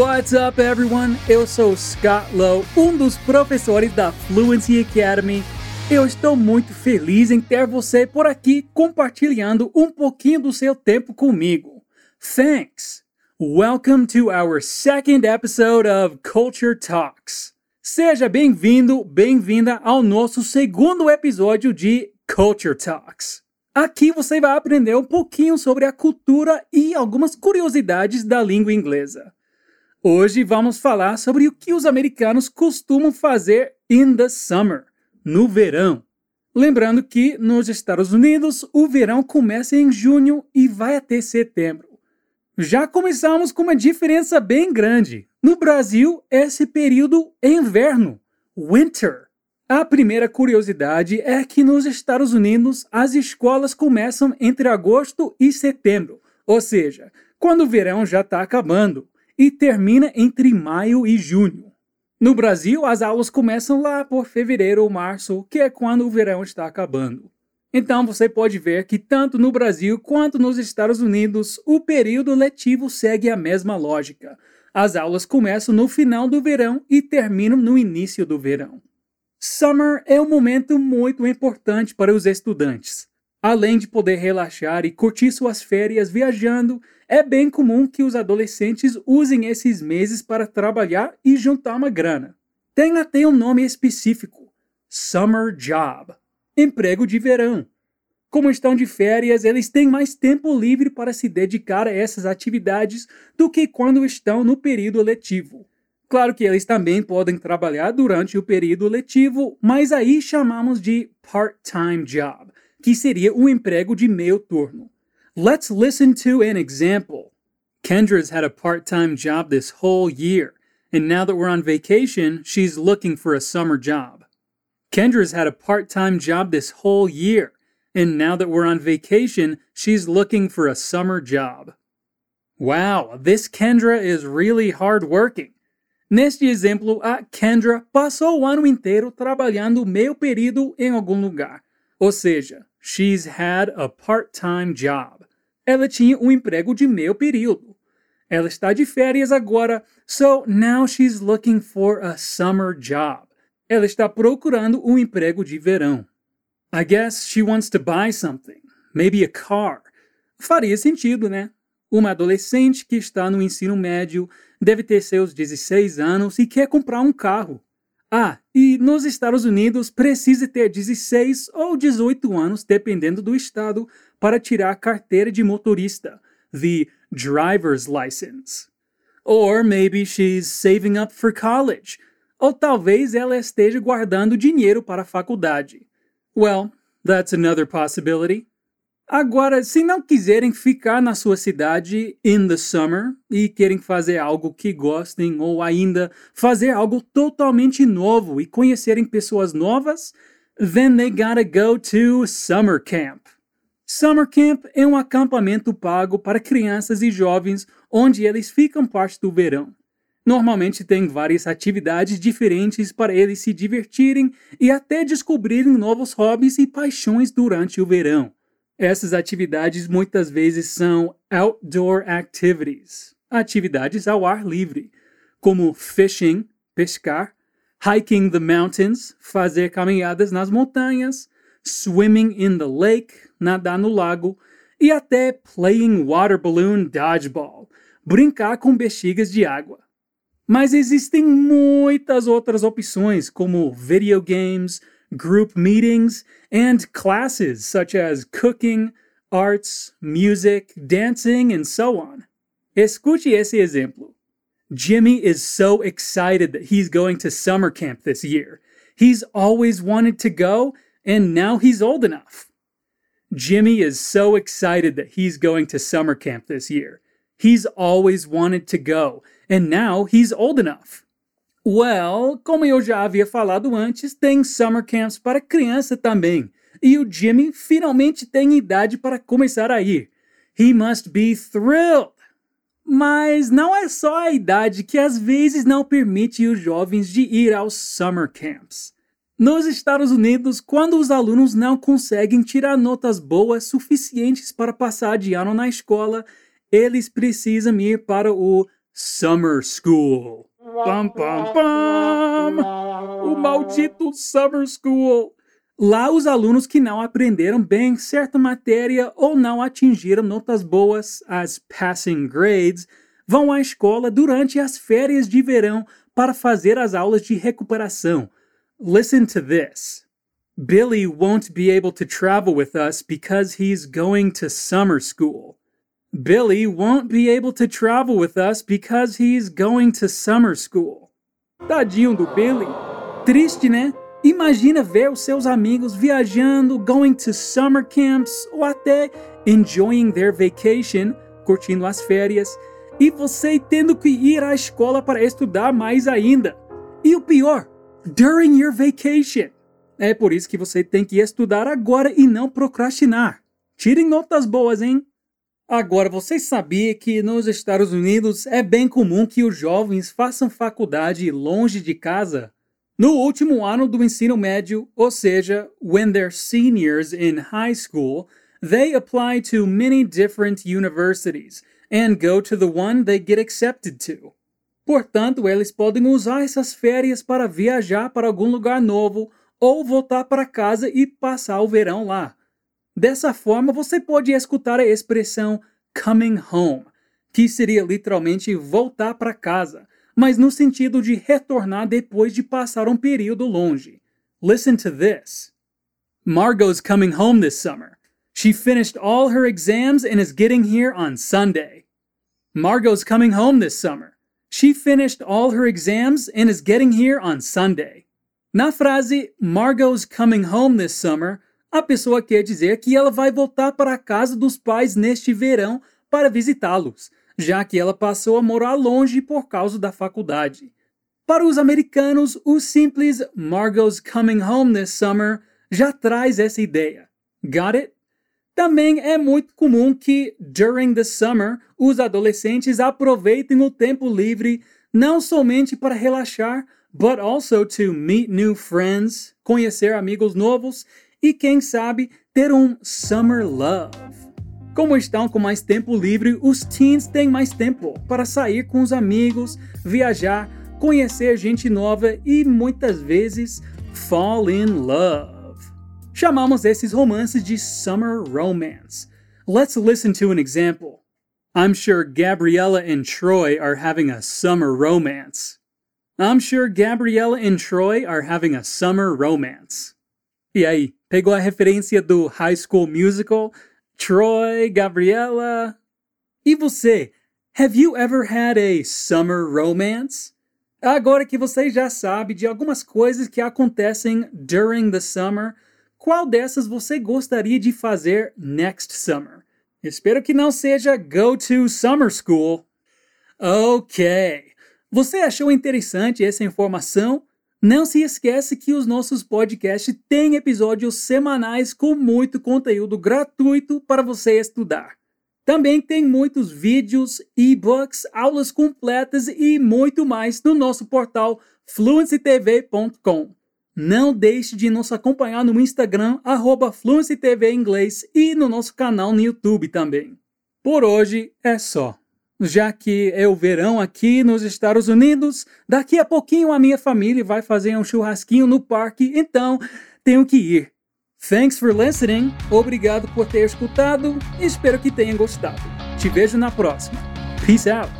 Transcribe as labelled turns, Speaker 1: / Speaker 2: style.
Speaker 1: What's up, everyone? Eu sou Scott Lowe, um dos professores da Fluency Academy. Eu estou muito feliz em ter você por aqui compartilhando um pouquinho do seu tempo comigo. Thanks! Welcome to our second episode of Culture Talks. Seja bem-vindo, bem-vinda ao nosso segundo episódio de Culture Talks. Aqui você vai aprender um pouquinho sobre a cultura e algumas curiosidades da língua inglesa. Hoje vamos falar sobre o que os americanos costumam fazer in the summer, no verão. Lembrando que nos Estados Unidos o verão começa em junho e vai até setembro. Já começamos com uma diferença bem grande. No Brasil, esse período é inverno, winter. A primeira curiosidade é que nos Estados Unidos as escolas começam entre agosto e setembro, ou seja, quando o verão já está acabando e termina entre maio e junho. No Brasil, as aulas começam lá por fevereiro ou março, que é quando o verão está acabando. Então você pode ver que tanto no Brasil quanto nos Estados Unidos, o período letivo segue a mesma lógica. As aulas começam no final do verão e terminam no início do verão. Summer é um momento muito importante para os estudantes. Além de poder relaxar e curtir suas férias viajando, é bem comum que os adolescentes usem esses meses para trabalhar e juntar uma grana. Tem até um nome específico: Summer Job emprego de verão. Como estão de férias, eles têm mais tempo livre para se dedicar a essas atividades do que quando estão no período letivo. Claro que eles também podem trabalhar durante o período letivo, mas aí chamamos de part-time job que seria um emprego de meio turno. Let's listen to an example. Kendra's had a part time job this whole year, and now that we're on vacation, she's looking for a summer job. Kendra's had a part time job this whole year, and now that we're on vacation, she's looking for a summer job. Wow, this Kendra is really hard working. Neste exemplo, a Kendra passou o ano inteiro trabalhando meio período em algum lugar. Ou seja, She's had a part-time job. Ela tinha um emprego de meio período. Ela está de férias agora, so now she's looking for a summer job. Ela está procurando um emprego de verão. I guess she wants to buy something, maybe a car. Faria sentido, né? Uma adolescente que está no ensino médio deve ter seus 16 anos e quer comprar um carro. Ah, e nos Estados Unidos precisa ter 16 ou 18 anos, dependendo do estado, para tirar a carteira de motorista, the driver's license. Or maybe she's saving up for college. Ou talvez ela esteja guardando dinheiro para a faculdade. Well, that's another possibility. Agora, se não quiserem ficar na sua cidade in the summer e querem fazer algo que gostem ou ainda fazer algo totalmente novo e conhecerem pessoas novas, then they gotta go to summer camp. Summer camp é um acampamento pago para crianças e jovens onde eles ficam parte do verão. Normalmente tem várias atividades diferentes para eles se divertirem e até descobrirem novos hobbies e paixões durante o verão. Essas atividades muitas vezes são outdoor activities, atividades ao ar livre, como fishing, pescar, hiking the mountains, fazer caminhadas nas montanhas, swimming in the lake, nadar no lago, e até playing water balloon dodgeball, brincar com bexigas de água. Mas existem muitas outras opções, como videogames, group meetings, and classes such as cooking, arts, music, dancing, and so on. Escute esse exemplo. Jimmy is so excited that he's going to summer camp this year. He's always wanted to go, and now he's old enough. Jimmy is so excited that he's going to summer camp this year. He's always wanted to go, and now he's old enough. Well, como eu já havia falado antes, tem summer camps para criança também. E o Jimmy finalmente tem idade para começar a ir. He must be thrilled. Mas não é só a idade que às vezes não permite os jovens de ir aos summer camps. Nos Estados Unidos, quando os alunos não conseguem tirar notas boas suficientes para passar de ano na escola, eles precisam ir para o summer school. Pam, pam, pam. O maldito summer school. Lá, os alunos que não aprenderam bem certa matéria ou não atingiram notas boas, as passing grades, vão à escola durante as férias de verão para fazer as aulas de recuperação. Listen to this. Billy won't be able to travel with us because he's going to summer school. Billy won't be able to travel with us because he's going to summer school. Tadinho do Billy. Triste, né? Imagina ver os seus amigos viajando, going to summer camps ou até enjoying their vacation, curtindo as férias, e você tendo que ir à escola para estudar mais ainda. E o pior, during your vacation. É por isso que você tem que estudar agora e não procrastinar. Tirem notas boas, hein? Agora, você sabia que nos Estados Unidos é bem comum que os jovens façam faculdade longe de casa? No último ano do ensino médio, ou seja, when they're seniors in high school, they apply to many different universities and go to the one they get accepted to. Portanto, eles podem usar essas férias para viajar para algum lugar novo ou voltar para casa e passar o verão lá. Dessa forma, você pode escutar a expressão coming home, que seria literalmente voltar para casa, mas no sentido de retornar depois de passar um período longe. Listen to this. Margot's coming home this summer. She finished all her exams and is getting here on Sunday. Margot's coming home this summer. She finished all her exams and is getting here on Sunday. Na frase Margot's coming home this summer, a pessoa quer dizer que ela vai voltar para a casa dos pais neste verão para visitá-los, já que ela passou a morar longe por causa da faculdade. Para os americanos, o simples Margot's coming home this summer já traz essa ideia. Got it? Também é muito comum que, during the summer, os adolescentes aproveitem o tempo livre não somente para relaxar, but also to meet new friends, conhecer amigos novos e, quem sabe, ter um summer love. Como estão com mais tempo livre, os teens têm mais tempo para sair com os amigos, viajar, conhecer gente nova e muitas vezes fall in love. Chamamos esses romances de summer romance. Let's listen to an example. I'm sure Gabriella and Troy are having a summer romance. I'm sure Gabriella and Troy are having a summer romance. E aí, pegou a referência do High School Musical? Troy, Gabriella. E você? Have you ever had a summer romance? Agora que você já sabe de algumas coisas que acontecem during the summer, qual dessas você gostaria de fazer next summer? Espero que não seja go to summer school. Ok. Você achou interessante essa informação? Não se esquece que os nossos podcasts têm episódios semanais com muito conteúdo gratuito para você estudar. Também tem muitos vídeos, e-books, aulas completas e muito mais no nosso portal fluencytv.com. Não deixe de nos acompanhar no Instagram, arroba e no nosso canal no YouTube também. Por hoje é só já que é o verão aqui nos Estados Unidos. Daqui a pouquinho a minha família vai fazer um churrasquinho no parque, então tenho que ir. Thanks for listening. Obrigado por ter escutado. Espero que tenha gostado. Te vejo na próxima. Peace out.